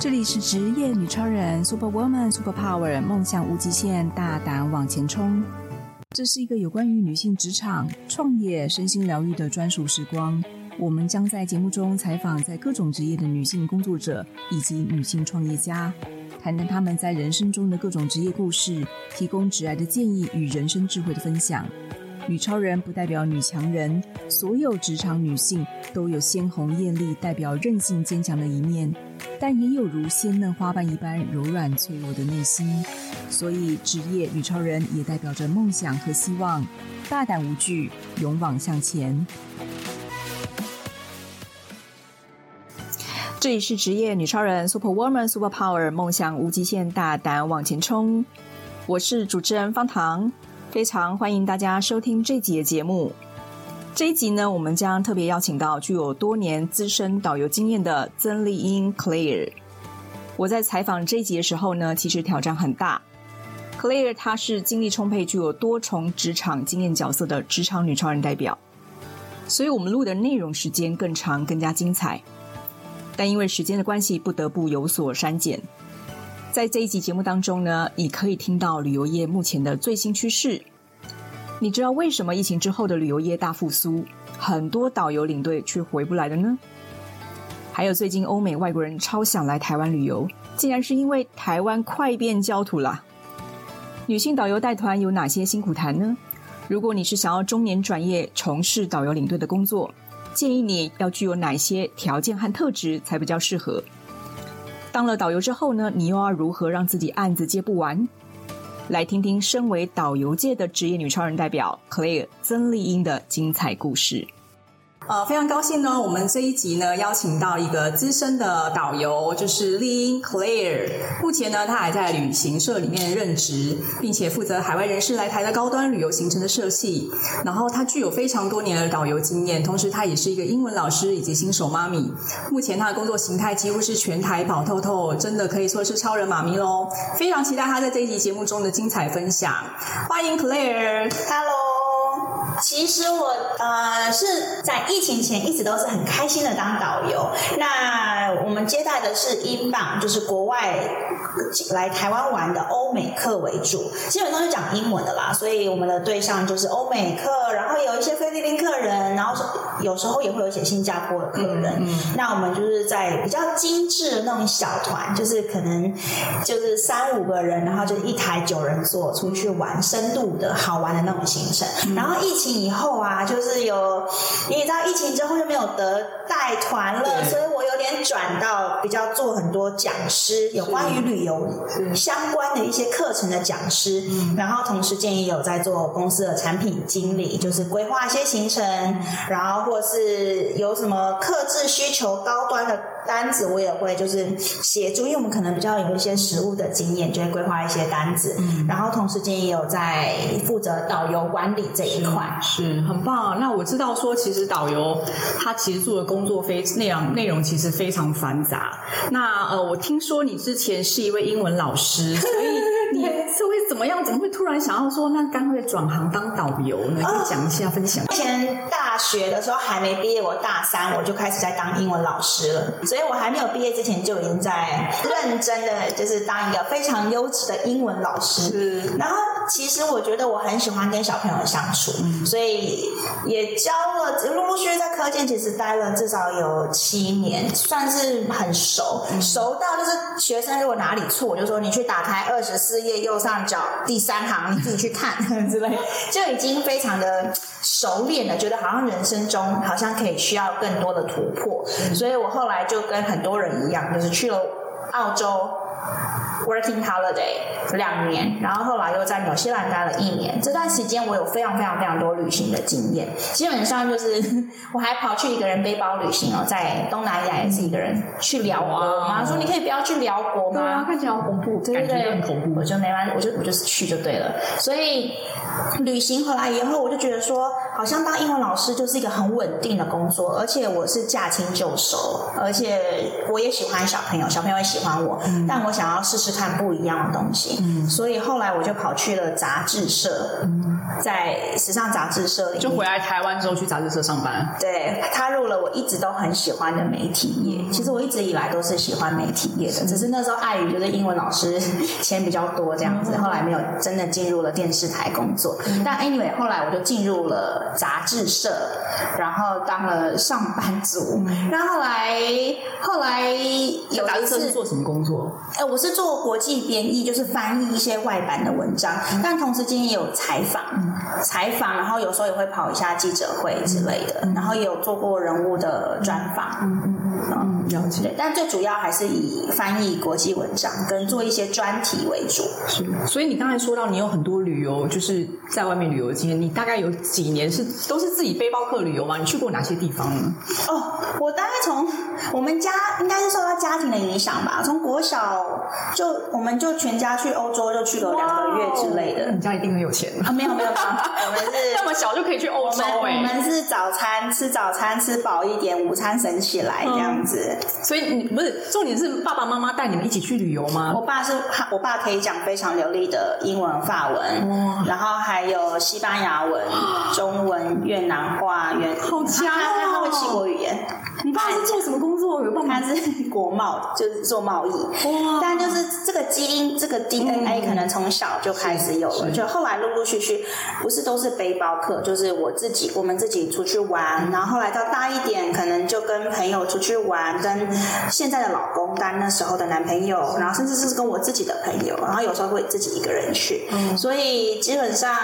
这里是职业女超人，Super Woman Super Power，梦想无极限，大胆往前冲。这是一个有关于女性职场、创业、身心疗愈的专属时光。我们将在节目中采访在各种职业的女性工作者以及女性创业家，谈谈她们在人生中的各种职业故事，提供职涯的建议与人生智慧的分享。女超人不代表女强人，所有职场女性都有鲜红艳丽、代表韧性坚强的一面，但也有如鲜嫩花瓣一般柔软脆弱的内心。所以，职业女超人也代表着梦想和希望，大胆无惧，勇往向前。这里是职业女超人，Super Woman Super Power，梦想无极限，大胆往前冲。我是主持人方糖。非常欢迎大家收听这集的节目。这一集呢，我们将特别邀请到具有多年资深导游经验的曾丽英 Claire。我在采访这一集的时候呢，其实挑战很大。Claire 她是精力充沛、具有多重职场经验角色的职场女超人代表，所以我们录的内容时间更长、更加精彩。但因为时间的关系，不得不有所删减。在这一集节目当中呢，你可以听到旅游业目前的最新趋势。你知道为什么疫情之后的旅游业大复苏，很多导游领队却回不来了呢？还有最近欧美外国人超想来台湾旅游，竟然是因为台湾快变焦土啦。女性导游带团有哪些辛苦谈呢？如果你是想要中年转业从事导游领队的工作，建议你要具有哪些条件和特质才比较适合？当了导游之后呢，你又要如何让自己案子接不完？来听听身为导游界的职业女超人代表 Claire 曾丽英的精彩故事。呃，非常高兴呢，我们这一集呢邀请到一个资深的导游，就是丽英 Claire。目前呢，她还在旅行社里面任职，并且负责海外人士来台的高端旅游行程的设计。然后她具有非常多年的导游经验，同时她也是一个英文老师以及新手妈咪。目前她的工作形态几乎是全台跑透透，真的可以说是超人妈咪喽。非常期待她在这一集节目中的精彩分享。欢迎 Clare，Hello。其实我呃是在疫情前一直都是很开心的当导游。那我们接待的是英镑，就是国外来台湾玩的欧美客为主，基本上是讲英文的啦。所以我们的对象就是欧美客，然后有一些菲律宾客人，然后有时候也会有一些新加坡的客人。嗯，那我们就是在比较精致的那种小团，就是可能就是三五个人，然后就一台九人座出去玩，深度的好玩的那种行程。嗯，然后疫情。以后啊，就是有，因为你知道疫情之后就没有得带团了，所以我有点转到比较做很多讲师，有关于旅游相关的一些课程的讲师，然后同时建议有在做公司的产品经理，就是规划一些行程，然后或是有什么客制需求高端的单子，我也会就是协助，因为我们可能比较有一些实务的经验，就会规划一些单子，然后同时间也有在负责导游管理这一块。是很棒。那我知道说，其实导游他其实做的工作非内容内容其实非常繁杂。那呃，我听说你之前是一位英文老师，所以你 是会怎么样？怎么会突然想要说，那干脆转行当导游呢？可以讲一下，分享。以前大学的时候还没毕业，我大三我就开始在当英文老师了，所以我还没有毕业之前就已经在认真的就是当一个非常优质的英文老师。是，然后。其实我觉得我很喜欢跟小朋友相处，嗯、所以也教了，陆陆续续在科见其实待了至少有七年，算是很熟，嗯、熟到就是学生如果哪里错，我就说你去打开二十四页右上角第三行，你自己去看 之类，就已经非常的熟练了，觉得好像人生中好像可以需要更多的突破，嗯、所以我后来就跟很多人一样，就是去了澳洲。Working holiday 两年，然后后来又在纽西兰待了一年。这段时间我有非常非常非常多旅行的经验，基本上就是 我还跑去一个人背包旅行哦，在东南亚也是一个人去寮国。妈妈说：“你可以不要去寮国吗？”对啊，看起来好恐怖，对对对，很恐怖。我就没完，我就我就是去就对了。所以旅行回来以后，我就觉得说，好像当英文老师就是一个很稳定的工作，而且我是驾轻就熟，而且我也喜欢小朋友，小朋友也喜欢我，嗯、但我想要试试。看不一样的东西，嗯，所以后来我就跑去了杂志社，嗯，在时尚杂志社里，就回来台湾之后去杂志社上班。对，踏入了我一直都很喜欢的媒体业。其实我一直以来都是喜欢媒体业的，只是那时候碍于就是英文老师钱比较多这样子，后来没有真的进入了电视台工作。但 anyway，后来我就进入了杂志社，然后当了上班族。然后后来后来有杂志社是做什么工作？哎，我是做国际编译，就是翻译一些外版的文章，但同时今天也有采访，采访，然后有时候也会跑一下记者会之类的，然后也有做过人物的专访。嗯嗯嗯嗯，了解。但最主要还是以翻译国际文章跟做一些专题为主。是，所以你刚才说到你有很多旅游，就是在外面旅游的经验，你大概有几年是都是自己背包客旅游吗？你去过哪些地方呢？哦，我大概从我们家应该是受到家庭的影响吧，从国小就我们就全家去欧洲，就去了两个月之类的。你家一定很有钱啊？没有没有没有，我们是那么小就可以去欧洲哎。我们是早餐吃早餐吃饱一点，午餐省起来这样子。所以你不是重点是爸爸妈妈带你们一起去旅游吗？我爸是我爸可以讲非常流利的英文、法文，然后还有西班牙文、中文、越南话、越好强哦，他他会七国语言。你爸是做什么工作？有办法？他是国贸，就是做贸易。哇！但就是这个基因，这个 DNA 可能从小就开始有了，就后来陆陆续续，不是都是背包客，就是我自己，我们自己出去玩，然后后来到大一点，可能就跟朋友出去玩，跟现在的老公，但那时候的男朋友，然后甚至是跟我自己的朋友，然后有时候会自己一个人去。嗯，所以基本上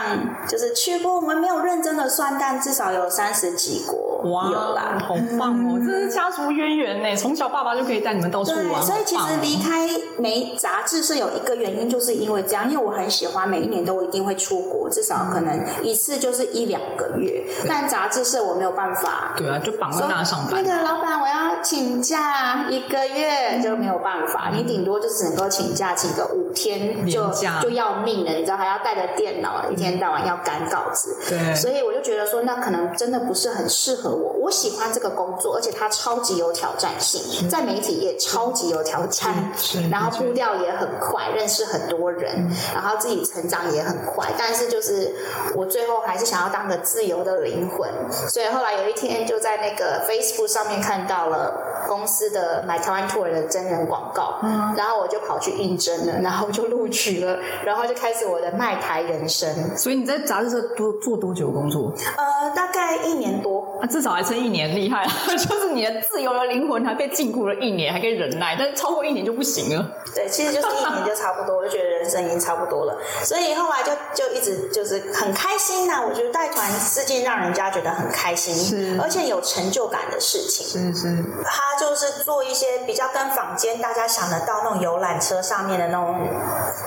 就是去过，我们没有认真的算，但至少有三十几国。哇，有啦，好棒哦！这是家族渊源呢，从小爸爸就可以带你们到处玩。所以其实离开媒杂志社有一个原因，就是因为这样，因为我很喜欢，每一年都一定会出国，至少可能一次就是一两个月。但杂志社我没有办法。对啊，就绑在那上班。那个老板，我要请假一个月就没有办法，你顶多就只能够请假请个五天，就就要命了，你知道，还要带着电脑，一天到晚要赶稿子。对。所以我就觉得说，那可能真的不是很适合。我我喜欢这个工作，而且它超级有挑战性，在媒体业超级有挑战，然后步调也很快，认识很多人，然后自己成长也很快。但是就是我最后还是想要当个自由的灵魂，所以后来有一天就在那个 Facebook 上面看到了公司的 My 台湾 Tour 的真人广告，然后我就跑去应征了，然后就录取了，然后就开始我的卖台人生。所以你在杂志社多做多久工作？呃，大概一年多。啊，至少还剩一年，厉害！就是你的自由的灵魂还被禁锢了一年，还可以忍耐，但是超过一年就不行了。对，其实就是一年就差不多，我就觉得人生已经差不多了。所以后来就就一直就是很开心呐、啊。我觉得带团是件让人家觉得很开心，是而且有成就感的事情。是是，他就是做一些比较跟坊间大家想得到那种游览车上面的那种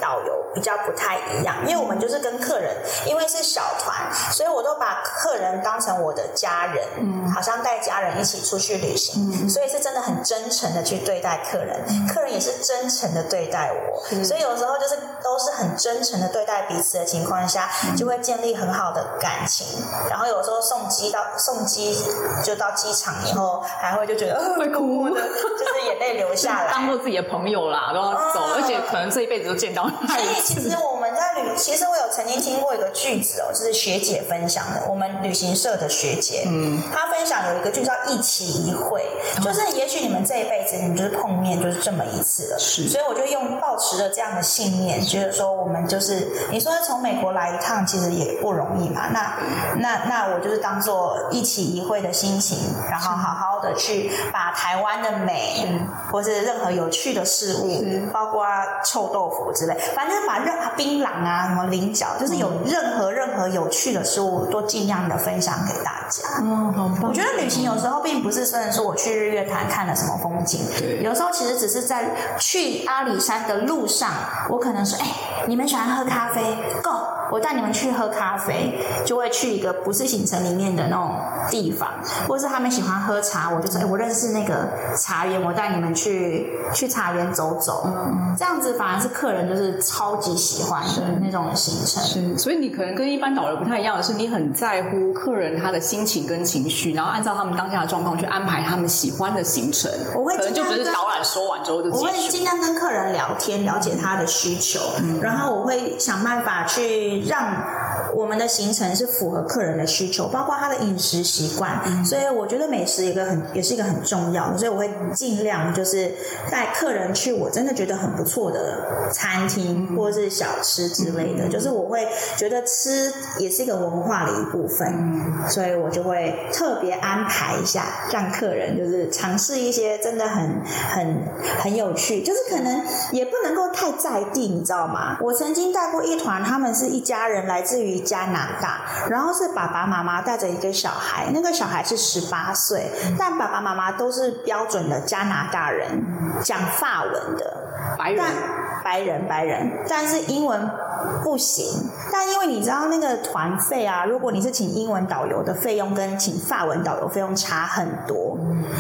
导游比较不太一样，因为我们就是跟客人，因为是小团，所以我都把客人当成我的家人。嗯，好像带家人一起出去旅行，嗯，所以是真的很真诚的去对待客人，嗯，客人也是真诚的对待我，嗯，所以有时候就是都是很真诚的对待彼此的情况下，嗯，就会建立很好的感情。然后有时候送机到送机就到机场以后，还会就觉得 会哭的，就是眼泪流下来，当做自己的朋友啦，都要走，嗯，而且可能这一辈子都见到。所以其实我其实我有曾经听过一个句子哦，就是学姐分享的，我们旅行社的学姐，嗯。她分享有一个就叫一期一会，就是也许你们这一辈子你们就是碰面就是这么一次了，是，所以我就用抱持着这样的信念，觉得说我们就是你说从美国来一趟其实也不容易嘛，那那那我就是当做一期一会的心情，然后好好的去把台湾的美，嗯。或是任何有趣的事物，包括臭豆腐之类，反正把任何槟榔啊什么菱角，就是有任何任何有趣的事物都尽量的分享给大家。嗯。好我觉得旅行有时候并不是说说我去日月潭看了什么风景，对，有时候其实只是在去阿里山的路上，我可能说，哎，你们喜欢喝咖啡，Go。我带你们去喝咖啡，就会去一个不是行程里面的那种地方，或者是他们喜欢喝茶，我就说，哎，我认识那个茶园，我带你们去去茶园走走。嗯，这样子反而是客人就是超级喜欢的那种行程。是，所以你可能跟一般导游不太一样的是，你很在乎客人他的心情跟情绪，然后按照他们当下的状况去安排他们喜欢的行程。我会可能就只是导览说完之后就。我会尽量跟客人聊天，了解他的需求，嗯，然后我会想办法去。让我们的行程是符合客人的需求，包括他的饮食习惯。嗯、所以我觉得美食一个很也是一个很重要的，所以我会尽量就是带客人去我真的觉得很不错的餐厅或者是小吃之类的，嗯、就是我会觉得吃也是一个文化的一部分，嗯、所以我就会特别安排一下，让客人就是尝试一些真的很很很有趣，就是可能也不能够太在地，你知道吗？我曾经带过一团，他们是一家人，来自于加拿大，然后是爸爸妈妈带着一个小孩，那个小孩是十八岁，但爸爸妈妈都是标准的加拿大人，讲法文的。白人，白人白人，但是英文不行。但因为你知道那个团费啊，如果你是请英文导游的费用跟请法文导游费用差很多，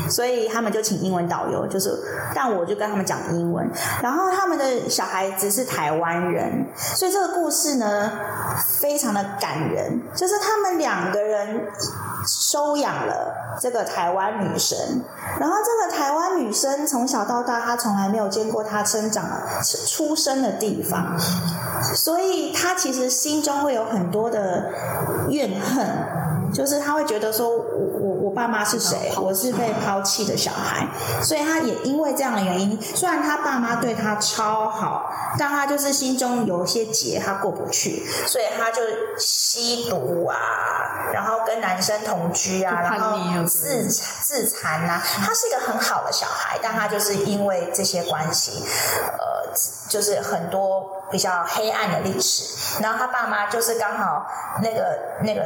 所以他们就请英文导游，就是，但我就跟他们讲英文，然后他们的小孩子是台湾人，所以这个故事呢非常的感人，就是他们两个人收养了这个台湾女生，然后这个台湾女生从小到大，她从来没有见过她生长出生的地方，所以她其实心中会有很多的怨恨，就是她会觉得说，爸妈是谁？我是被抛弃的小孩，所以他也因为这样的原因，虽然他爸妈对他超好，但他就是心中有一些结，他过不去，所以他就吸毒啊，然后跟男生同居啊，然后自自残啊。他是一个很好的小孩，但他就是因为这些关系，呃，就是很多。比较黑暗的历史，然后他爸妈就是刚好那个那个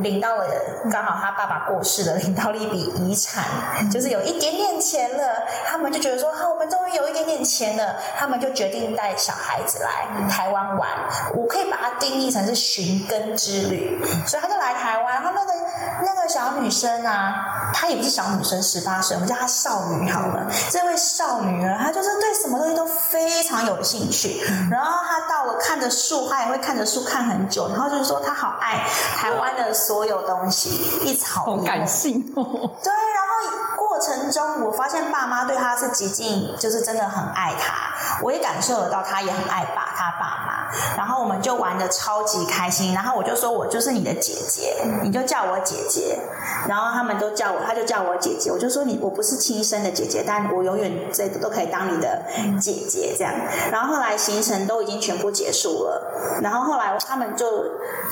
领到了，刚好他爸爸过世了，领到了一笔遗产，就是有一点点钱了，他们就觉得说，好，我们终于有一点点钱了，他们就决定带小孩子来台湾玩。我可以把它定义成是寻根之旅，所以他就来台湾。然后那个那个小女生啊，她也不是小女生，十八岁，我们叫她少女好了。这位少女呢，她就是对什么东西都非常有兴趣，然后。她到了看着树，她也会看着树看很久，然后就是说她好爱台湾的所有东西，一草一木。好感性哦。对，然后过程中我发现爸妈对她是极尽，就是真的很爱她，我也感受得到她也很爱爸她爸妈，然后我们就玩的超级开心，然后我就说我就是你的姐姐，你就叫我姐姐，然后他们都叫我，他就叫我姐姐，我就说你我不是亲生的姐姐，但我永远这都可以当你的姐姐这样，然后后来行程都已经。全部结束了，然后后来他们就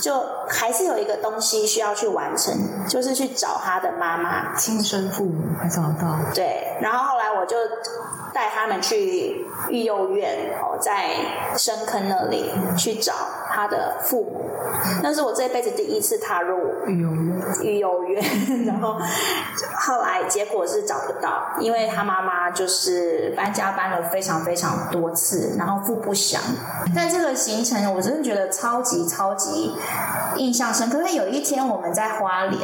就还是有一个东西需要去完成，就是去找他的妈妈，亲生父母还找得到。对，然后后来我就带他们去育幼院哦，在深坑那里去找他的父母，那是我这辈子第一次踏入育幼院。育幼院，然后后来结果是找不到，因为他妈妈就是搬家搬了非常非常多次，然后父不详。但这个行程我真的觉得超级超级印象深刻。因为有一天我们在花莲，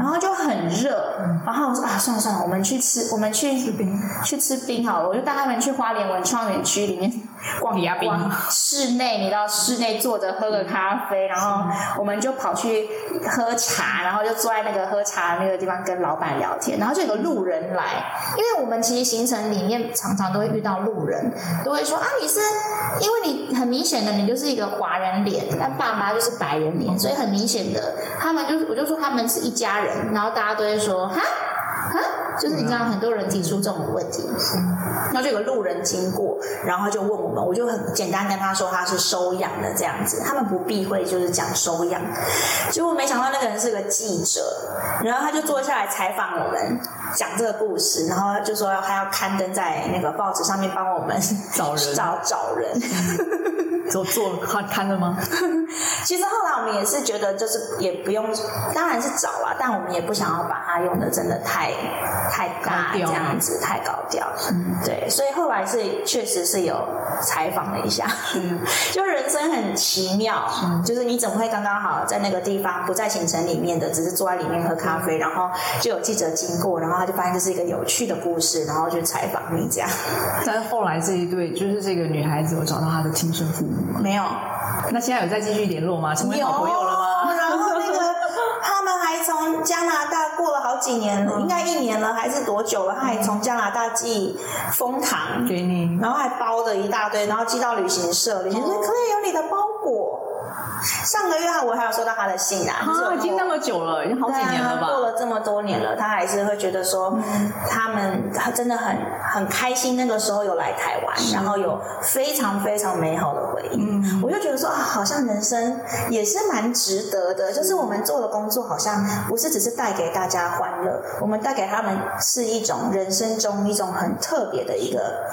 然后就很热，然后我说啊，算了算了，我们去吃，我们去吃冰，去吃冰好了。我就带他们去花莲文创园区里面逛一下冰，室内你到室内坐着喝个咖啡，然后我们就跑去喝茶，然后就坐在那个喝茶的那个地方跟老板聊天，然后就有个路人来，因为我们其实行程里面常常都会遇到路人，都会说啊，你是因为你。很明显的，你就是一个华人脸，但爸妈就是白人脸，所以很明显的，他们就我就说他们是一家人，然后大家都会说哈，就是你知道很多人提出这种问题，然后就有个路人经过，然后就问我们，我就很简单跟他说他是收养的这样子，他们不避讳就是讲收养，结果没想到那个人是个记者，然后他就坐下来采访我们，讲这个故事，然后就说他要刊登在那个报纸上面帮我们找人。找找人。做做刊刊了吗？其实后来我们也是觉得，就是也不用，当然是找啊，但我们也不想要把它用的真的太太大这样子，太高调。嗯，对，所以后来是确实是有采访了一下，嗯，就人生很奇妙，嗯，就是你怎么会刚刚好在那个地方不在行程里面的，只是坐在里面喝咖啡，然后就有记者经过，然后他就发现这是一个有趣的故事，然后就采访你这样。但是后来这一对，就是这个女孩子有找到她的亲生父母吗。没有，那现在有再继续联络吗？成为好朋友了吗？然后那个 他们还从加拿大过了好几年了，应该一年了还是多久了？他还从加拿大寄蜂糖给你，然后还包了一大堆，然后寄到旅行社，旅行社可以有你的包裹。上个月哈，我还有收到他的信啊，啊，已经那么久了，已经好几年了吧？过了这么多年了，他还是会觉得说，嗯、他们他真的很很开心，那个时候有来台湾，然后有非常非常美好的回忆。嗯，我就觉得说啊，好像人生也是蛮值得的，就是我们做的工作好像不是只是带给大家欢乐，我们带给他们是一种人生中一种很特别的一个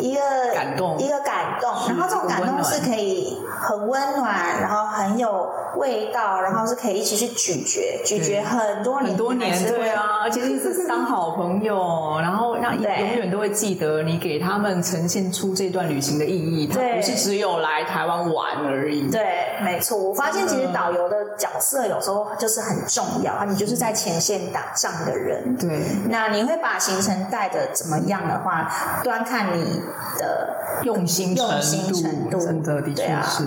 一个感动，一个感动，然后这种感动是可以很温暖，然后。然后很有味道，然后是可以一起去咀嚼，咀嚼很多年，很多年，对啊，而且一直是当好朋友，然后让永远都会记得你给他们呈现出这段旅行的意义，他不是只有来台湾玩而已。对，没错。我发现其实导游的角色有时候就是很重要，你就是在前线打仗的人。对，那你会把行程带的怎么样的话，端看你的用心用心程度，真的的确是。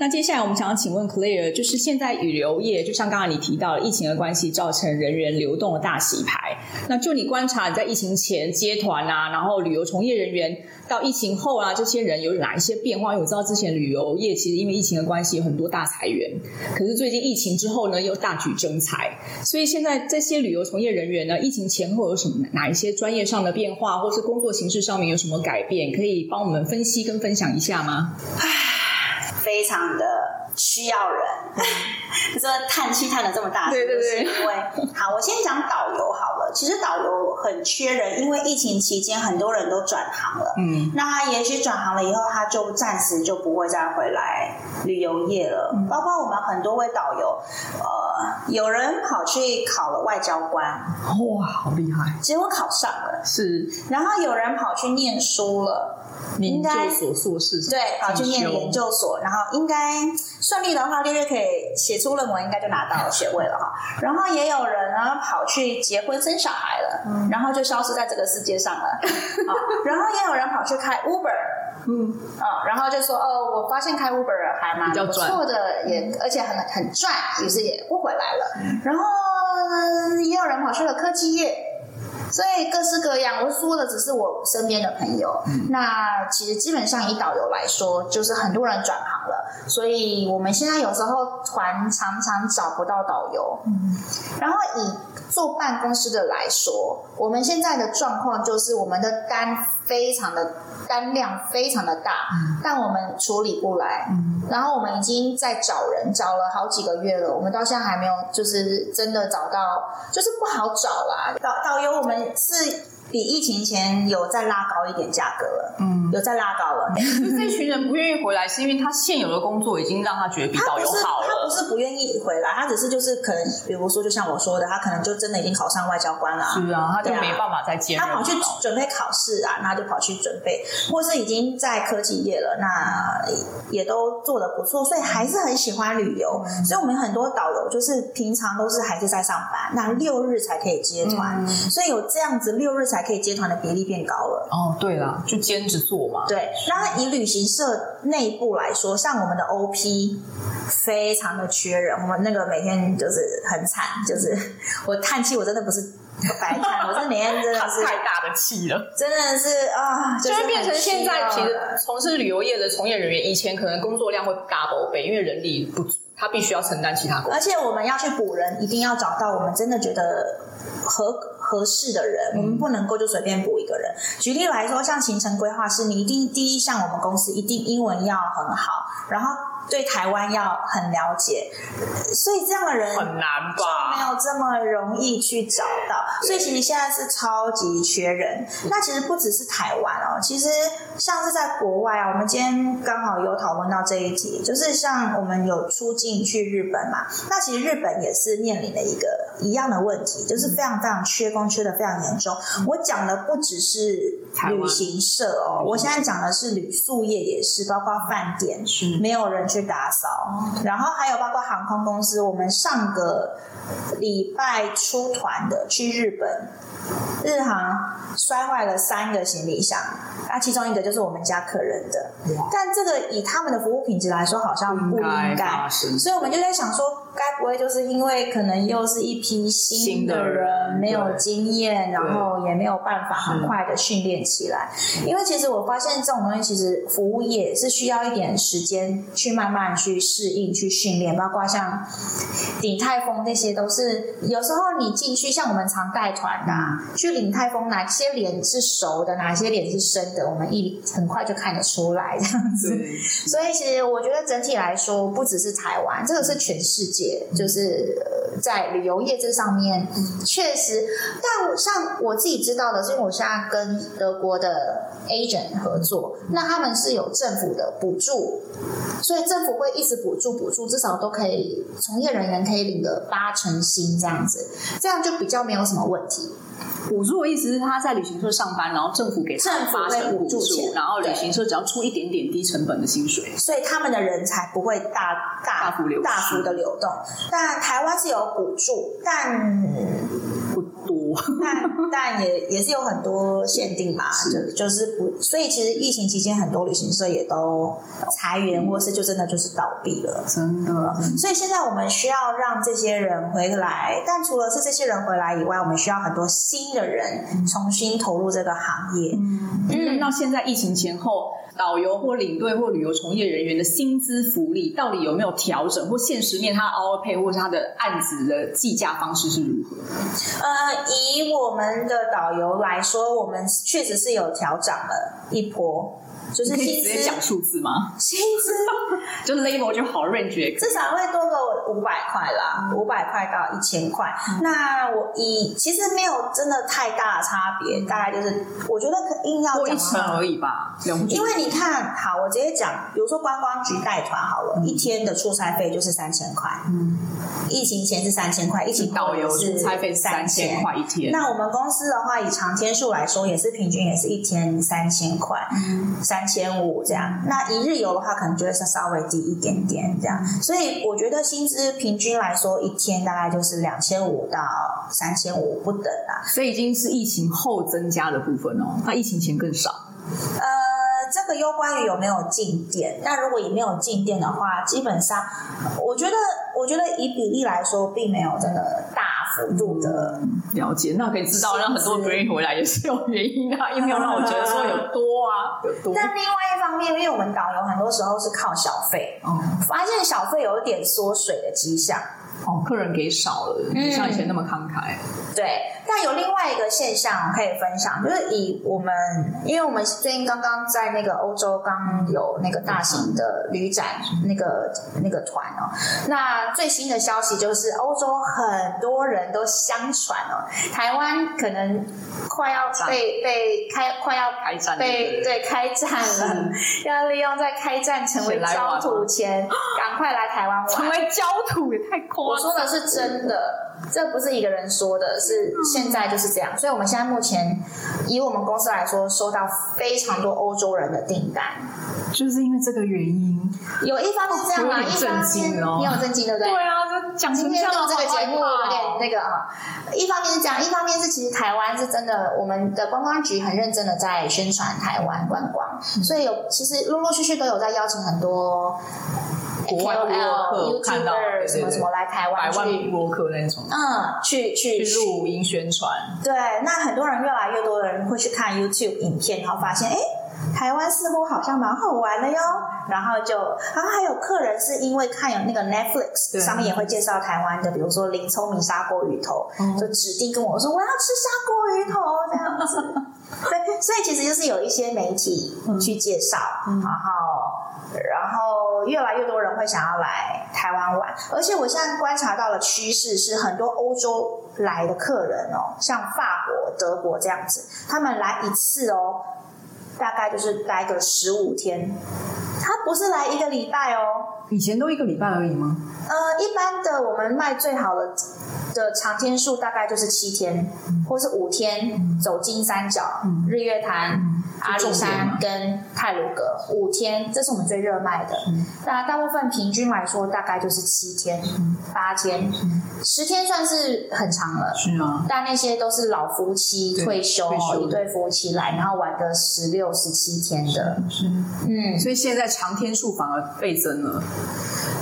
那接下来我们想要请问 Clare，就是现在旅游业，就像刚刚你提到疫情的关系，造成人员流动的大洗牌。那就你观察，你在疫情前接团啊，然后旅游从业人员到疫情后啊，这些人有哪一些变化？因为我知道之前旅游业其实因为疫情的关系有很多大裁员，可是最近疫情之后呢，又大举征才。所以现在这些旅游从业人员呢，疫情前后有什么哪一些专业上的变化，或是工作形式上面有什么改变？可以帮我们分析跟分享一下吗？非常的需要人，你说叹气叹的这么大，对对对，因为好，我先讲导游好了。其实导游很缺人，因为疫情期间很多人都转行了，嗯，那他也许转行了以后，他就暂时就不会再回来旅游业了。嗯、包括我们很多位导游，呃，有人跑去考了外交官，哇，好厉害，结果考上了，是，然后有人跑去念书了。研究所硕士对，跑去念研究所，然后应该顺利的话，六月可以写出论文，应该就拿到学位了哈。然后也有人呢跑去结婚生小孩了，嗯、然后就消失在这个世界上了。然后也有人跑去开 Uber，嗯啊，然后就说哦，我发现开 Uber 还蛮不错的，也而且很很赚，于是也不回来了。嗯、然后也有人跑去了科技业。所以各式各样，我说的只是我身边的朋友。嗯、那其实基本上以导游来说，就是很多人转行了，所以我们现在有时候团常常找不到导游。嗯、然后以坐办公室的来说，我们现在的状况就是我们的单非常的单量非常的大，嗯、但我们处理不来。嗯、然后我们已经在找人，找了好几个月了，我们到现在还没有就是真的找到，就是不好找啦。导导游我们。是。比疫情前有再拉高一点价格了，嗯，有再拉高了。就这群人不愿意回来，是因为他现有的工作已经让他觉得比导游好了。是不愿意回来，他只是就是可能，比如说，就像我说的，他可能就真的已经考上外交官了。是啊，他就没办法再接。他跑去准备考试啊，那就跑去准备，或是已经在科技业了，那也都做的不错，所以还是很喜欢旅游。嗯、所以我们很多导游就是平常都是还是在上班，那六日才可以接团，嗯、所以有这样子六日才。可以接团的比例变高了哦，对了，就兼职做嘛。对，那以旅行社内部来说，像我们的 OP 非常的缺人，我们那个每天就是很惨，就是我叹气，我真的不是白叹，我这每天真的是太大的气了，真的是啊，就会变成现在其实从事旅游业的从业人员，以前可能工作量会 double 倍，因为人力不足，他必须要承担其他工作，而且我们要去补人，一定要找到我们真的觉得合。合适的人，我们不能够就随便补一个人。举例来说，像行程规划师，你一定第一项，我们公司一定英文要很好，然后对台湾要很了解，所以这样的人很难吧？没有这么容易去找到，所以其实现在是超级缺人。那其实不只是台湾哦，其实像是在国外啊，我们今天刚好有讨论到这一题，就是像我们有出境去日本嘛，那其实日本也是面临的一个一样的问题，就是非常非常缺工。缺的非常严重。我讲的不只是旅行社哦，我现在讲的是旅宿业也是，包括饭店是没有人去打扫，然后还有包括航空公司。我们上个礼拜出团的去日本，日航摔坏了三个行李箱，那，其中一个就是我们家客人的。但这个以他们的服务品质来说，好像不应该，所以我们就在想说。该不会就是因为可能又是一批新的人，没有经验，然后也没有办法很快的训练起来？因为其实我发现这种东西，其实服务业是需要一点时间去慢慢去适应、去训练，包括像鼎泰丰那些，都是有时候你进去，像我们常带团的、啊，去鼎泰丰，哪些脸是熟的，哪些脸是生的，我们一很快就看得出来这样子。所以其实我觉得整体来说，不只是台湾，这个是全世界，就是在旅游业这上面，确实。但像我自己知道的，是因为我现在跟德国的 agent 合作，那他们是有政府的补助，所以政府会一直补助补助，至少都可以从业人员可以领个八成薪这样子，这样就比较没有什么问题。补助的意思是他在旅行社上班，然后政府给政府发补助钱，然后旅行社只要出一点点低成本的薪水，所以他们的人才不会大大幅流大幅的流动。但台湾是有补助，但但 但也也是有很多限定嘛，就就是不，所以其实疫情期间很多旅行社也都裁员，或是就真的就是倒闭了，真的。所以现在我们需要让这些人回来，但除了是这些人回来以外，我们需要很多新的人重新投入这个行业。嗯，嗯，那现在疫情前后，导游或领队或旅游从业人员的薪资福利到底有没有调整，或现实面他 hour pay 或是他的案子的计价方式是如何？呃，以我们的导游来说，我们确实是有调涨了一波。就是可以直接讲数字吗？薪资 就 label 就好 range，至少会多个五百块啦，五百块到一千块。嗯、那我以其实没有真的太大的差别，大概就是我觉得硬要多一成而已吧。因为你看，好，我直接讲，比如说观光局带团好了，嗯、一天的出差费就是三千块。嗯，疫情前是三千块，疫情后导游出差费三千块一天。那我们公司的话，以长天数来说，也是平均也是一天三千块。嗯。三千五这样，那一日游的话，可能就会是稍微低一点点这样，所以我觉得薪资平均来说，一天大概就是两千五到三千五不等啦。所以已经是疫情后增加的部分哦，那疫情前更少。呃，这个攸关于有没有进店，那如果也没有进店的话，基本上我觉得，我觉得以比例来说，并没有真的大幅度的了解。那可以知道，让很多不愿意回来也是有原因啊，因有让我觉得说有多啊，有多。但另外一方面，因为我们导游很多时候是靠小费，嗯，发现小费有一点缩水的迹象。哦，客人给少了，不像以前那么慷慨。嗯、对，但有另外一个现象可以分享，就是以我们，因为我们最近刚刚在那个欧洲刚有那个大型的旅展，那个那个团哦。那最新的消息就是，欧洲很多人都相传哦，台湾可能快要被被开，快要开战，被对开战了，要利用在开战成为焦土前，赶快来台湾玩，成为焦土也太夸。我说的是真的，这不是一个人说的，是现在就是这样。所以，我们现在目前以我们公司来说，收到非常多欧洲人的订单，就是因为这个原因。有一方面是这样啊，一方面你有震惊，对不对？对啊，就讲今天做这个节目有点那个啊。一方面是这样，一方面是其实台湾是真的，我们的观光局很认真的在宣传台湾观光，所以有其实陆陆续续都有在邀请很多。国外的游客看到什么什么来台湾去，百万博客那种，嗯，去去去录音宣传。对，那很多人越来越多的人会去看 YouTube 影片，然后发现，哎，台湾似乎好像蛮好玩的哟。然后就，然后还有客人是因为看有那个 Netflix 上面也会介绍台湾的，比如说林聪明砂锅鱼头，就指定跟我说我要吃砂锅鱼头这样子。对，所以其实就是有一些媒体去介绍，然后。然后越来越多人会想要来台湾玩，而且我现在观察到的趋势是，很多欧洲来的客人哦，像法国、德国这样子，他们来一次哦，大概就是待个十五天，他不是来一个礼拜哦。以前都一个礼拜而已吗？呃，一般的我们卖最好的的长天数大概就是七天，嗯、或是五天，嗯、走金三角、嗯、日月潭、嗯、阿里山跟泰鲁阁五天，这是我们最热卖的。那、嗯、大部分平均来说大概就是七天、嗯、八天、嗯、十天算是很长了。是吗？但那些都是老夫妻退休，退休一对夫妻来，然后玩个十六、十七天的。是，嗯，所以现在长天数反而倍增了。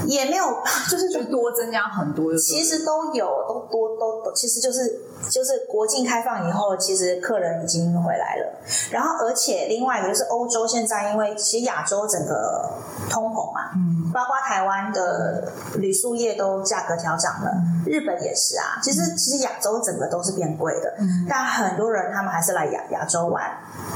也没有，就是就多增加很多。其实都有，都多都，其实就是就是国境开放以后，其实客人已经回来了。然后而且另外一个就是欧洲现在，因为其实亚洲整个通膨嘛，嗯，包括台湾的铝塑业都价格调涨了，日本也是啊。其实其实亚洲整个都是变贵的，嗯，但很多人他们还是来亚亚洲玩，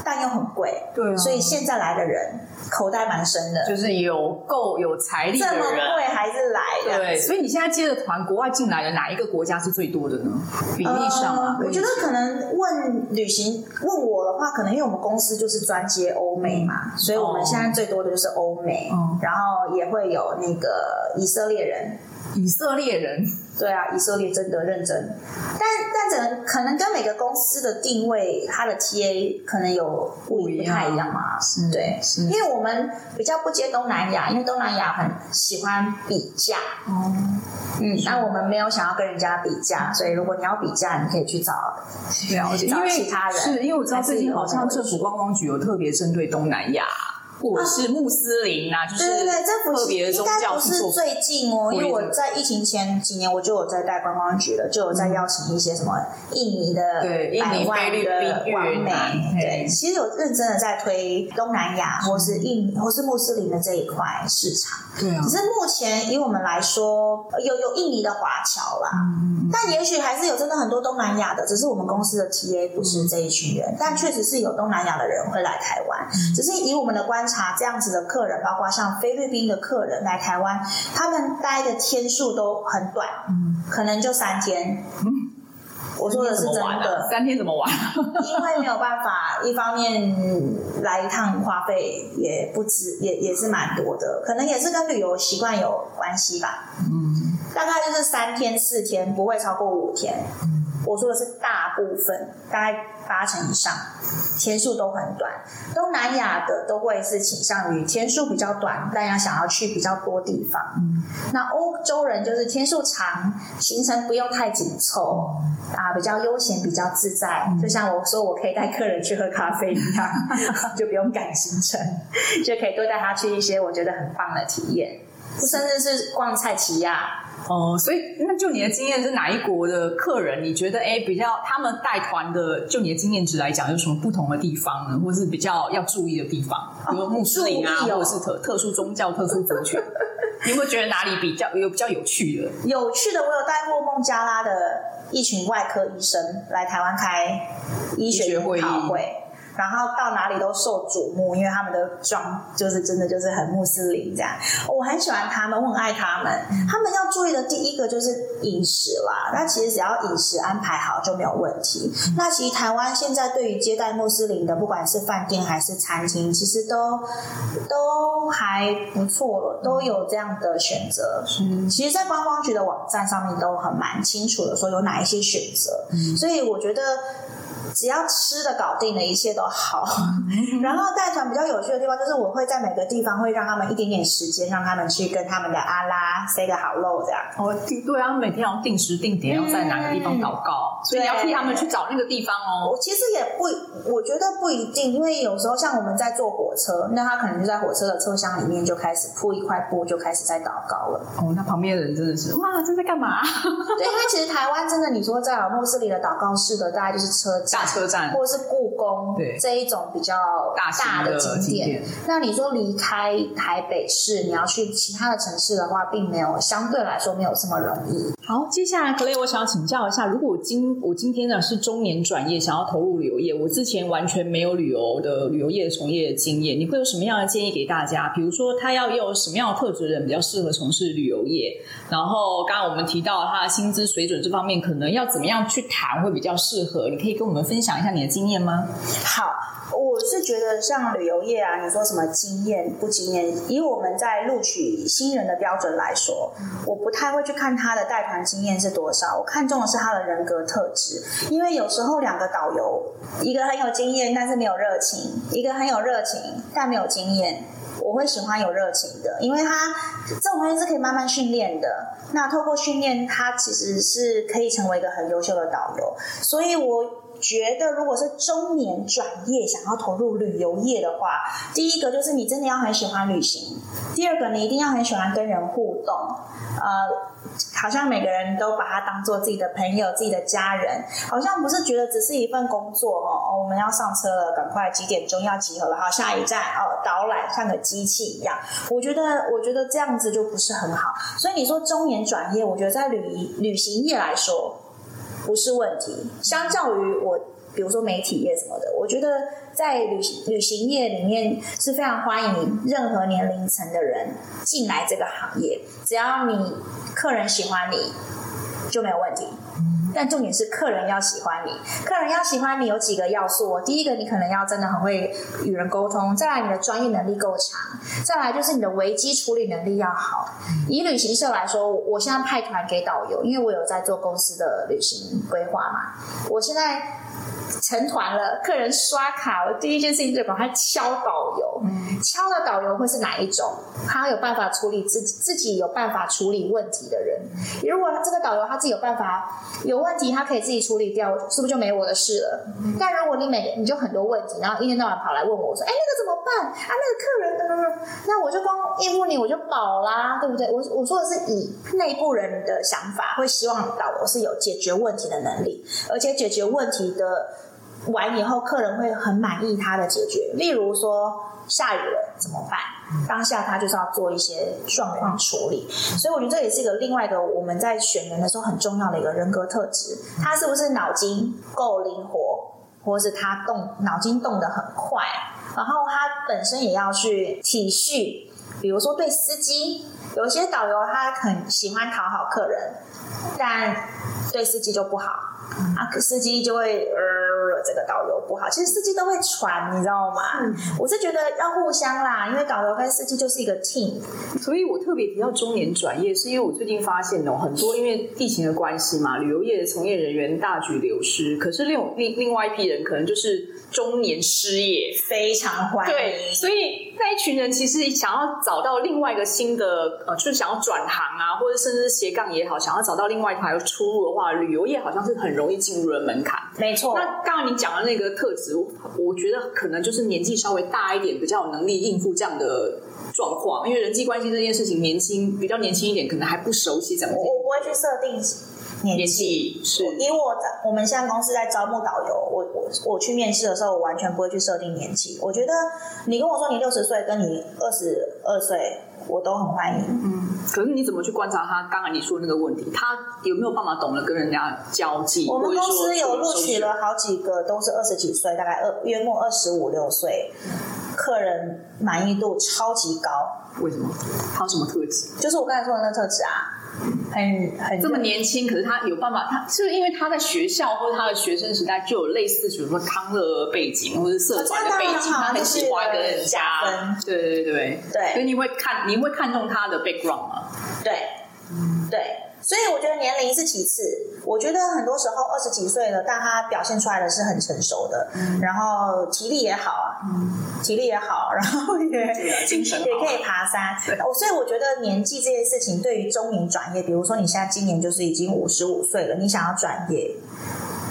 但又很贵，对，所以现在来的人口袋蛮深的，就是有够有财力的人，这么贵还是来的。对，所以你现在接的团，国外进来的哪一个国家是最多的呢？比例上啊，我觉得可能问旅行问我的话，可能因为我们公司就是专接欧美嘛，所以我们现在最多的就是欧美，然后也会有那个以色列人。以色列人，对啊，以色列真的认真，但但可能可能跟每个公司的定位，它的 TA 可能有不不太一样嘛，是对，是。因为我们比较不接东南亚，因为东南亚很喜欢比价，哦、嗯，嗯，那我们没有想要跟人家比价，所以如果你要比价，你可以去找了解，找其他人，是因为我知道最近好像政府观光局有特别针对东南亚。或者是穆斯林啊，就是对对对，这不是应该不是最近哦，因为我在疫情前几年我就有在带观光局了，就有在邀请一些什么印尼的、百万的完美，对，其实有认真的在推东南亚或是印或是穆斯林的这一块市场。对啊，只是目前以我们来说，有有印尼的华侨啦，但也许还是有真的很多东南亚的，只是我们公司的 TA 不是这一群人，但确实是有东南亚的人会来台湾，只是以我们的观。查这样子的客人，包括像菲律宾的客人来台湾，他们待的天数都很短，嗯，可能就三天。嗯，我说的是真的，三天怎么玩？因为没有办法，一方面来一趟花费也不止，也也是蛮多的，可能也是跟旅游习惯有关系吧。嗯，大概就是三天四天，不会超过五天。我说的是大部分，大概八成以上，天数都很短。东南亚的都会是倾向于天数比较短，但要想要去比较多地方。嗯，那欧洲人就是天数长，行程不用太紧凑，啊，比较悠闲，比较自在。就像我说，我可以带客人去喝咖啡一样，就不用赶行程，就可以多带他去一些我觉得很棒的体验，甚至是逛菜奇亚。哦，所以那就你的经验是哪一国的客人？你觉得哎，比较他们带团的，就你的经验值来讲，有什么不同的地方呢？或是比较要注意的地方？比如穆斯林啊，哦、或者是特特殊宗教、特殊族群，你有没有觉得哪里比较有比较有趣的？有趣的，我有带过孟加拉的一群外科医生来台湾开医学会议会。然后到哪里都受瞩目，因为他们的妆就是真的就是很穆斯林这样。我很喜欢他们，我很爱他们。他们要注意的第一个就是饮食啦。那其实只要饮食安排好就没有问题。那其实台湾现在对于接待穆斯林的，不管是饭店还是餐厅，其实都都还不错了，都有这样的选择。其实，在观光局的网站上面都很蛮清楚的，说有哪一些选择。所以我觉得。只要吃的搞定了，一切都好。然后带团比较有趣的地方，就是我会在每个地方会让他们一点点时间，让他们去跟他们的阿拉 say 个 hello 这样。哦，对啊，每天要定时定点要在哪个地方祷告，嗯、所以你要替他们去找那个地方哦。我其实也不，我觉得不一定，因为有时候像我们在坐火车，那他可能就在火车的车厢里面就开始铺一块布，就开始在祷告了。哦，那旁边的人真的是哇，这在干嘛？对，因为其实台湾真的，你说在有穆斯林的祷告室的，大概就是车站。车站，或者是故宫，对这一种比较大的景点。那你说离开台北市，你要去其他的城市的话，并没有相对来说没有这么容易。好，接下来 Claire，我想要请教一下，如果我今我今天呢是中年转业，想要投入旅游业，我之前完全没有旅游的旅游业从业的经验，你会有什么样的建议给大家？比如说，他要有什么样的特质的人比较适合从事旅游业？然后，刚刚我们提到他的薪资水准这方面，可能要怎么样去谈会比较适合？你可以跟我们分享一下你的经验吗？好。我是觉得像旅游业啊，你说什么经验不经验？以我们在录取新人的标准来说，我不太会去看他的带团经验是多少，我看重的是他的人格特质。因为有时候两个导游，一个很有经验但是没有热情，一个很有热情但没有经验。我会喜欢有热情的，因为他这种东西是可以慢慢训练的。那透过训练，他其实是可以成为一个很优秀的导游。所以我。觉得如果是中年转业想要投入旅游业的话，第一个就是你真的要很喜欢旅行，第二个你一定要很喜欢跟人互动，呃，好像每个人都把它当做自己的朋友、自己的家人，好像不是觉得只是一份工作哦，我们要上车了，赶快几点钟要集合了，好，下一站哦，导览像个机器一样，我觉得我觉得这样子就不是很好，所以你说中年转业，我觉得在旅旅行业来说。不是问题。相较于我，比如说媒体业什么的，我觉得在旅行旅行业里面是非常欢迎任何年龄层的人进来这个行业，只要你客人喜欢你，就没有问题。但重点是客人要喜欢你，客人要喜欢你有几个要素。第一个，你可能要真的很会与人沟通；再来，你的专业能力够强；再来就是你的危机处理能力要好。以旅行社来说，我现在派团给导游，因为我有在做公司的旅行规划嘛，我现在。成团了，客人刷卡，我第一件事情就赶快敲导游。嗯、敲的导游会是哪一种？他有办法处理自己，自己有办法处理问题的人。如果这个导游他自己有办法，有问题他可以自己处理掉，是不是就没我的事了？嗯、但如果你每你就很多问题，然后一天到晚跑来问我，我说：“哎，那个怎么办？啊，那个客人……嗯、那我就光应付你，我就饱啦，对不对？”我我说的是以内部人的想法，会希望导游是有解决问题的能力，而且解决问题的。完以后，客人会很满意他的解决。例如说，下雨了怎么办？当下他就是要做一些状况处理。所以我觉得这也是一个另外一个我们在选人的时候很重要的一个人格特质。他是不是脑筋够灵活，或是他动脑筋动得很快？然后他本身也要去体恤，比如说对司机，有些导游他很喜欢讨好客人，但对司机就不好。啊，司机就会呃，这个导游不好。其实司机都会传，你知道吗？嗯、我是觉得要互相啦，因为导游跟司机就是一个 team。所以我特别提到中年转业，是因为我最近发现哦，很多因为疫情的关系嘛，旅游业的从业人员大举流失。可是另另另外一批人，可能就是中年失业，非常欢迎。对，所以那一群人其实想要找到另外一个新的呃，就是想要转行啊，或者甚至斜杠也好，想要找到另外一条出路的话，旅游业好像是很容易进入了门槛，没错。那刚刚你讲的那个特质，我觉得可能就是年纪稍微大一点，比较有能力应付这样的状况。因为人际关系这件事情，年轻比较年轻一点，可能还不熟悉怎么。我不会去设定年纪，是因为我在我们现在公司在招募导游，我我我去面试的时候，我完全不会去设定年纪。我觉得你跟我说你六十岁，跟你二十二岁。我都很欢迎，嗯。可是你怎么去观察他？刚才你说的那个问题，他有没有办法懂得跟人家交际？我们公司有录取了好几个，都是二十几岁，大概二约莫二十五六岁，客人满意度超级高。为什么？他有什么特质？就是我刚才说的那个特质啊。很很这么年轻，可是他有办法，他是不是因为他在学校或者他的学生时代就有类似，比如说康乐背景或者社团的背景，他很喜欢跟人家，对对对对，对，所以你会看你会看中他的 background 吗？对，嗯，对。所以我觉得年龄是其次，我觉得很多时候二十几岁了，但他表现出来的是很成熟的，嗯、然后体力也好啊，嗯、体力也好，然后也精神也可以爬山。我所以我觉得年纪这件事情对于中年转业，比如说你现在今年就是已经五十五岁了，你想要转业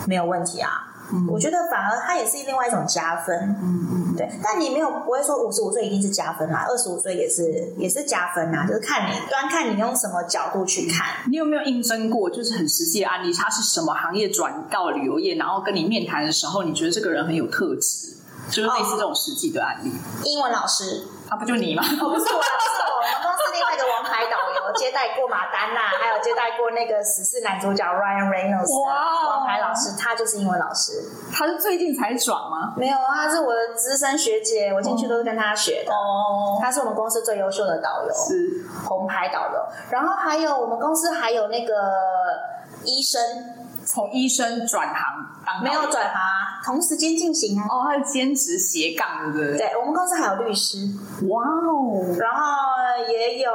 没有问题啊。嗯、我觉得反而它也是另外一种加分，嗯嗯，对。但你没有不会说五十五岁一定是加分啦，二十五岁也是也是加分啊，就是看你端看你用什么角度去看。你有没有应征过就是很实际的案例？他是什么行业转到旅游业，然后跟你面谈的时候，你觉得这个人很有特质，就是类似这种实际的案例。哦、英文老师，啊，不就你吗？哦、不是我，不是我，我们公司另外一个王牌导游接待过马丹娜，还有接待过那个死侍男主角 Ryan Reynolds。哇，王牌老师，他就是英文老师。他是最近才转吗？没有，他是我的资深学姐，我进去都是跟他学的。哦，他是我们公司最优秀的导游，是红牌导游。然后还有我们公司还有那个医生，从医生转行当没有转行啊，同时间进行啊。哦，他是兼职斜杠，对不对？对，我们公司还有律师。哇哦！然后也有，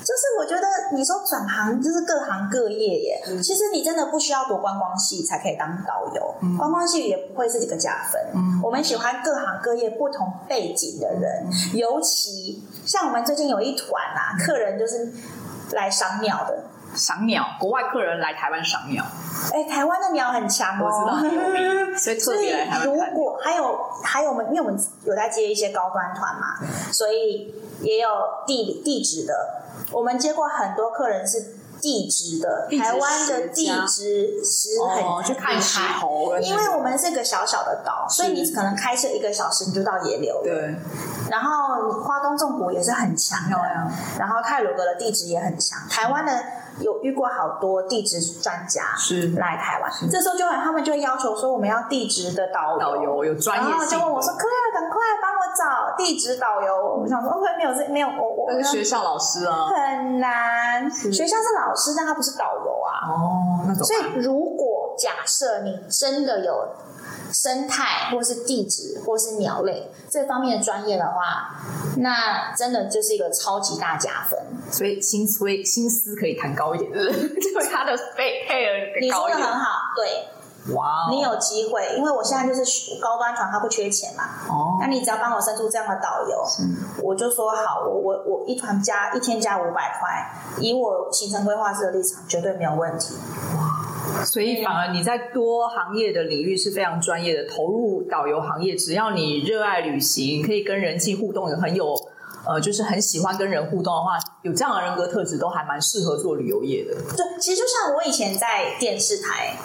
就是我觉得你说转行就是各行各业耶。嗯、其实你真的不需要读观光系才可以当导游，嗯、观光系也不会是几个加分。嗯、我们喜欢各行各业不同背景的人，嗯、尤其像我们最近有一团啊，客人就是来赏鸟的。赏鸟，国外客人来台湾赏鸟。哎，台湾的鸟很强哦，我知道，所以特别来台湾。如果还有还有我们，因为我们有在接一些高端团嘛，所以也有地地址的。我们接过很多客人是地质的，台湾的地质石很去看石头。因为我们是个小小的岛，所以你可能开车一个小时你就到野柳了。对。然后花东纵谷也是很强的，然后泰鲁阁的地质也很强，台湾的。有遇过好多地质专家是来台湾，这时候就会他们就会要求说，我们要地质的导游，导游有专业性，然后就问我说：“可以赶快帮我找地质导游。”我想说：“会没有这没有我我。”学校老师啊，很难。学校是老师，但他不是导游啊。哦，那种。所以如果假设你真的有。生态或是地质或是鸟类这方面的专业的话，那真的就是一个超级大加分。所以薪资薪资可以谈高一点，是不是？他的配配额你说的很好，对，哇 Wow，你有机会，因为我现在就是高端团，他不缺钱嘛。哦，那你只要帮我生出这样的导游，是我就说好，我我我一团加一天加五百块，以我行程规划师的立场，绝对没有问题。所以反而你在多行业的领域是非常专业的，投入导游行业，只要你热爱旅行，可以跟人际互动，也很有呃，就是很喜欢跟人互动的话，有这样的人格特质，都还蛮适合做旅游业的。对，其实就像我以前在电视台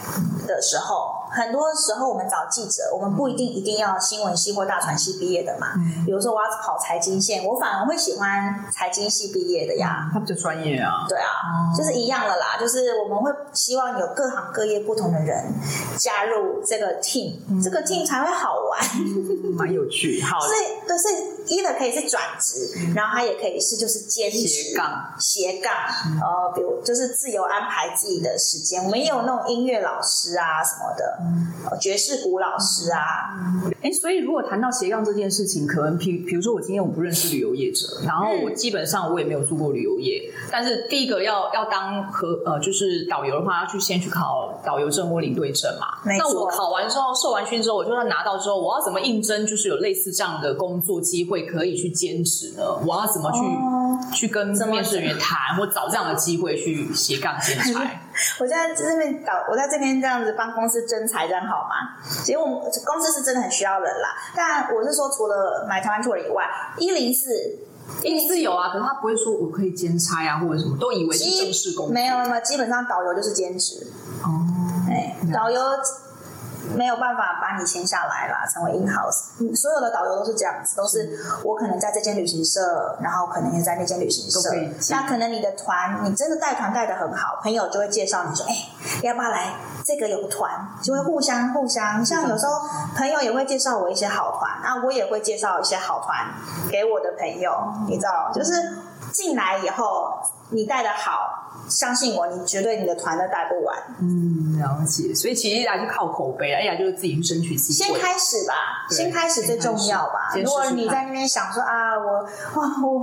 的时候。很多时候我们找记者，我们不一定一定要新闻系或大传系毕业的嘛。嗯，比如说我要跑财经线，我反而会喜欢财经系毕业的呀。他比较专业啊。对啊，哦、就是一样的啦。就是我们会希望有各行各业不同的人加入这个 team，、嗯、这个 team 才会好玩，蛮、嗯、有趣。好，所以都是一的可以是转职，嗯、然后他也可以是就是兼职斜杠斜杠，呃，比如就是自由安排自己的时间。我们也有那种音乐老师啊什么的。爵士鼓老师啊，哎，所以如果谈到斜杠这件事情，可能比比如说我今天我不认识旅游业者，然后我基本上我也没有做过旅游业，但是第一个要要当和呃就是导游的话，要去先去考导游证或领队证嘛。那我考完之后受完训之后，我就要拿到之后，我要怎么应征？就是有类似这样的工作机会可以去兼职呢？我要怎么去、哦、去跟面试人员谈，或找这样的机会去斜杠兼差？我现在这边导，我在这边这样子帮公司争财，这样好吗？其实我们公司是真的很需要人啦。但我是说，除了买台湾 tour 以外，一零四一零四有啊，可是他不会说我可以兼差啊，或者什么，都以为是正式工作。没有没有，基本上导游就是兼职哦。哎，导游。没有办法把你签下来啦，成为 in house。所有的导游都是这样子，都是我可能在这间旅行社，然后可能也在那间旅行社。那可能你的团，你真的带团带的很好，朋友就会介绍你说，哎，要不要来？这个有个团，就会互相互相。像有时候朋友也会介绍我一些好团，那我也会介绍一些好团给我的朋友，你知道，就是进来以后你带的好。相信我，你绝对你的团都带不完。嗯，了解。所所以其实一来就靠口碑，一来就是自己去争取机会。先开始吧，先开始最重要吧。如果你在那边想说啊，我哇我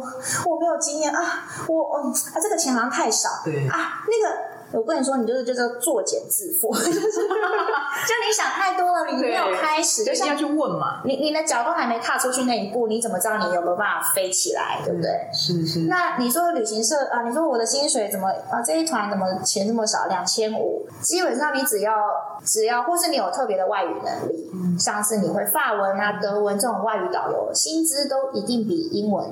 我没有经验啊，我我啊这个钱好像太少，对啊那个。我跟你说，你就是就是作茧自缚，就你想太多了，你没有开始，就是要去问嘛。你你的脚都还没踏出去那一步，你怎么知道你有没有办法飞起来，对不对？是是。那你说旅行社啊，你说我的薪水怎么啊？这一团怎么钱这么少？两千五，基本上你只要只要，或是你有特别的外语能力，嗯、像是你会法文啊、德文这种外语导游，薪资都一定比英文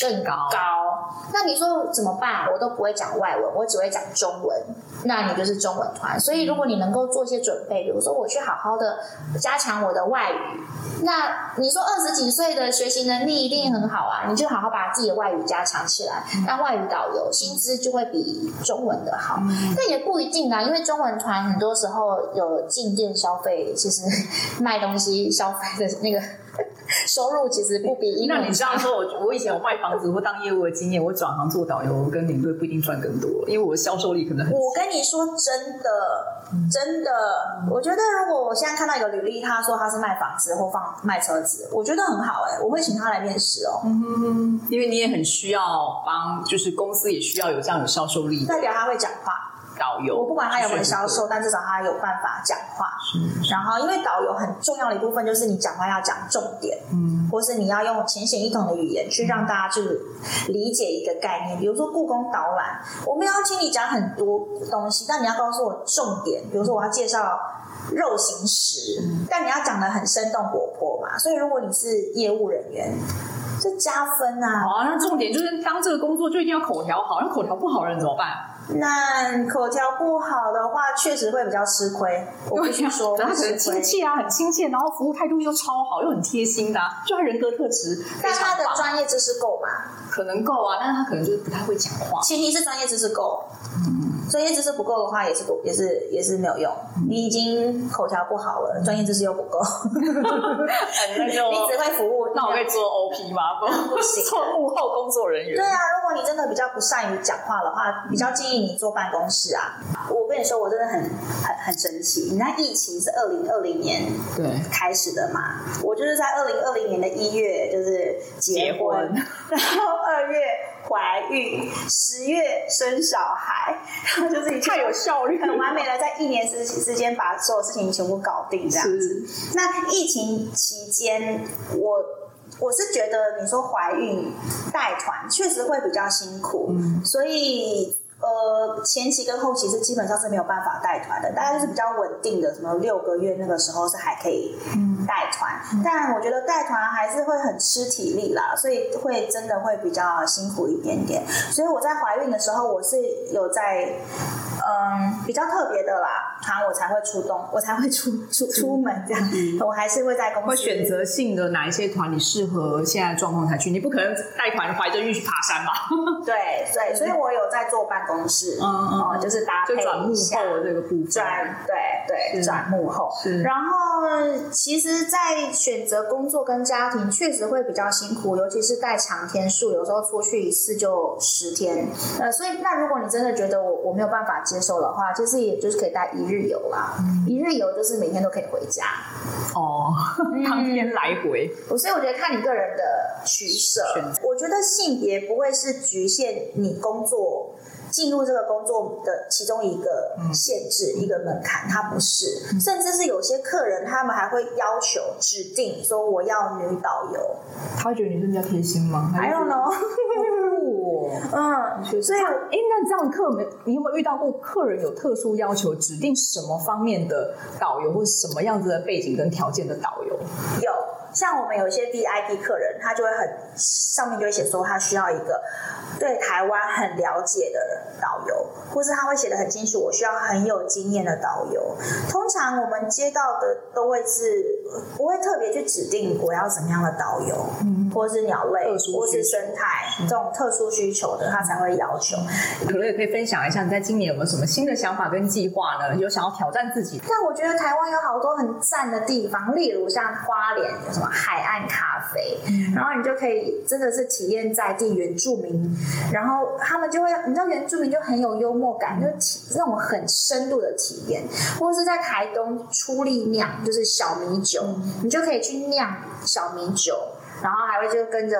更高。高。那你说怎么办？我都不会讲外文，我只会讲中文。那你就是中文团，所以如果你能够做一些准备，比如说我去好好的加强我的外语，那你说二十几岁的学习能力一定很好啊，你就好好把自己的外语加强起来，那外语导游，薪资就会比中文的好。但也不一定啊，因为中文团很多时候有进店消费，其实 卖东西消费的那个。收入其实不比。那你这样说，我我以前有卖房子或当业务的经验，我转行做导游跟领队不一定赚更多，因为我的销售力可能很。我跟你说真的，真的，我觉得如果我现在看到一个履历，他说他是卖房子或放卖车子，我觉得很好哎、欸，我会请他来面试哦。嗯哼哼，因为你也很需要帮，就是公司也需要有这样有销售力，代表他会讲话。导游，我不管他有没有销售，但至少他有办法讲话。然后，因为导游很重要的一部分就是你讲话要讲重点，嗯，或是你要用浅显易懂的语言去让大家去理解一个概念。比如说故宫导览，我们要请你讲很多东西，但你要告诉我重点。比如说我要介绍肉形石，但你要讲的很生动活泼嘛。所以如果你是业务人员，这加分啊！好啊，那重点就是当这个工作就一定要口条好，那口条不好的人怎么办？那口条不好的话，确实会比较吃亏。我必须说，他很亲切啊，很亲切，然后服务态度又超好，又很贴心的，啊，就他人格特质。但他的专业知识够吗？可能够啊，但是他可能就是不太会讲话。前提是专业知识够。嗯。专业知识不够的话，也是不也是也是没有用。你已经口条不好了，专业知识又不够，你只会服务。那我可以做 OP 吗？不，不行，做幕后工作人员。对啊，如果你真的比较不善于讲话的话，比较建议你坐办公室啊。我跟你说，我真的很很很神奇。你看，疫情是二零二零年对开始的嘛？我就是在二零二零年的一月就是结婚，结婚 然后二月怀孕，十月生小孩。就是太有效率，很完美的在一年之之间把所有事情全部搞定这样子。那疫情期间，我我是觉得你说怀孕带团确实会比较辛苦，嗯、所以呃前期跟后期是基本上是没有办法带团的，大概就是比较稳定的，什么六个月那个时候是还可以带团，嗯、但我觉得带团还是会很吃体力啦，所以会真的会比较辛苦一点点。所以我在怀孕的时候，我是有在。嗯，比较特别的啦，团我才会出动，我才会出出出门这样。嗯、我还是会在公司。会选择性的哪一些团你适合现在状况才去？你不可能带团怀着孕去爬山吧？对对，所以我有在坐办公室，嗯嗯，嗯，就是搭配转幕后的这个部分。转对对，转幕后。是然后，其实，在选择工作跟家庭，确实会比较辛苦，尤其是带长天数，有时候出去一次就十天。呃，所以那如果你真的觉得我我没有办法接。受的话，其实也就是可以带一日游啦。嗯、一日游就是每天都可以回家哦，当天来回。我、所以我觉得看你个人的取舍。我觉得性别不会是局限你工作。进入这个工作的其中一个限制，嗯、一个门槛，它不是，甚至是有些客人他们还会要求指定说我要女导游，他会觉得你是比较贴心吗？I don't know。嗯，所以，哎，那这样客人，你有没有遇到过客人有特殊要求，指定什么方面的导游，或者什么样子的背景跟条件的导游？有，像我们有一些 VIP 客人，他就会很上面就会写说他需要一个。对台湾很了解的导游，或是他会写的很清楚，我需要很有经验的导游。通常我们接到的都会是不会特别去指定我要什么样的导游，嗯，或是鸟类，或是生态这种特殊需求的，他才会要求。可乐也可以分享一下，你在今年有没有什么新的想法跟计划呢？有想要挑战自己？但我觉得台湾有好多很赞的地方，例如像花莲有什么海岸咖然后你就可以真的是体验在地原住民。然后他们就会，你知道原住民就很有幽默感，就体那种很深度的体验，或者是在台东出力酿，就是小米酒，你就可以去酿小米酒。然后还会就跟着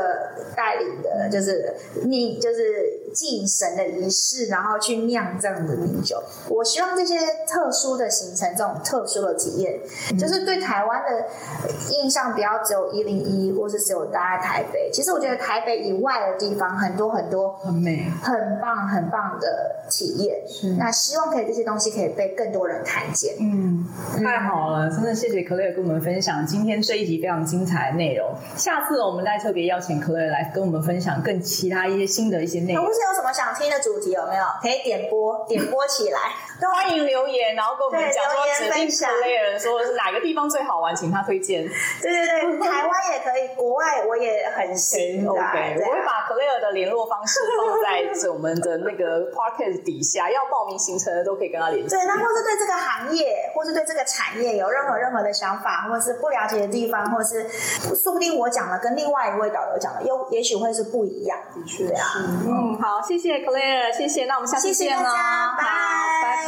带领的，就是你就是敬神的仪式，然后去酿这样的米酒。我希望这些特殊的行程，这种特殊的体验，嗯、就是对台湾的印象不要只有一零一，或是只有待在台北。其实我觉得台北以外的地方，很多很多很美、很棒、很棒的体验。是那希望可以这些东西可以被更多人看见。嗯，太好了，真的谢谢 Claire 跟我们分享今天这一集非常精彩的内容。下次。我们再特别邀请 Claire 来跟我们分享更其他一些新的一些内容。同有什么想听的主题有没有？可以点播点播起来。欢迎留言，然后跟我们讲说指定 Claire 说是哪个地方最好玩，请他推荐。对对对，台湾也可以，国外我也很行。OK，, 我会把 Claire 的联络方式放在我们的那个 Podcast 底下，要报名行程的都可以跟他联系。对，那或是对这个行业，或是对这个产业有任何任何的想法，或是不了解的地方，或是说不定我讲了跟另外一位导游讲的，又也许会是不一样。的确啊，嗯，好，谢谢 Claire，谢谢，那我们下次见喽，拜拜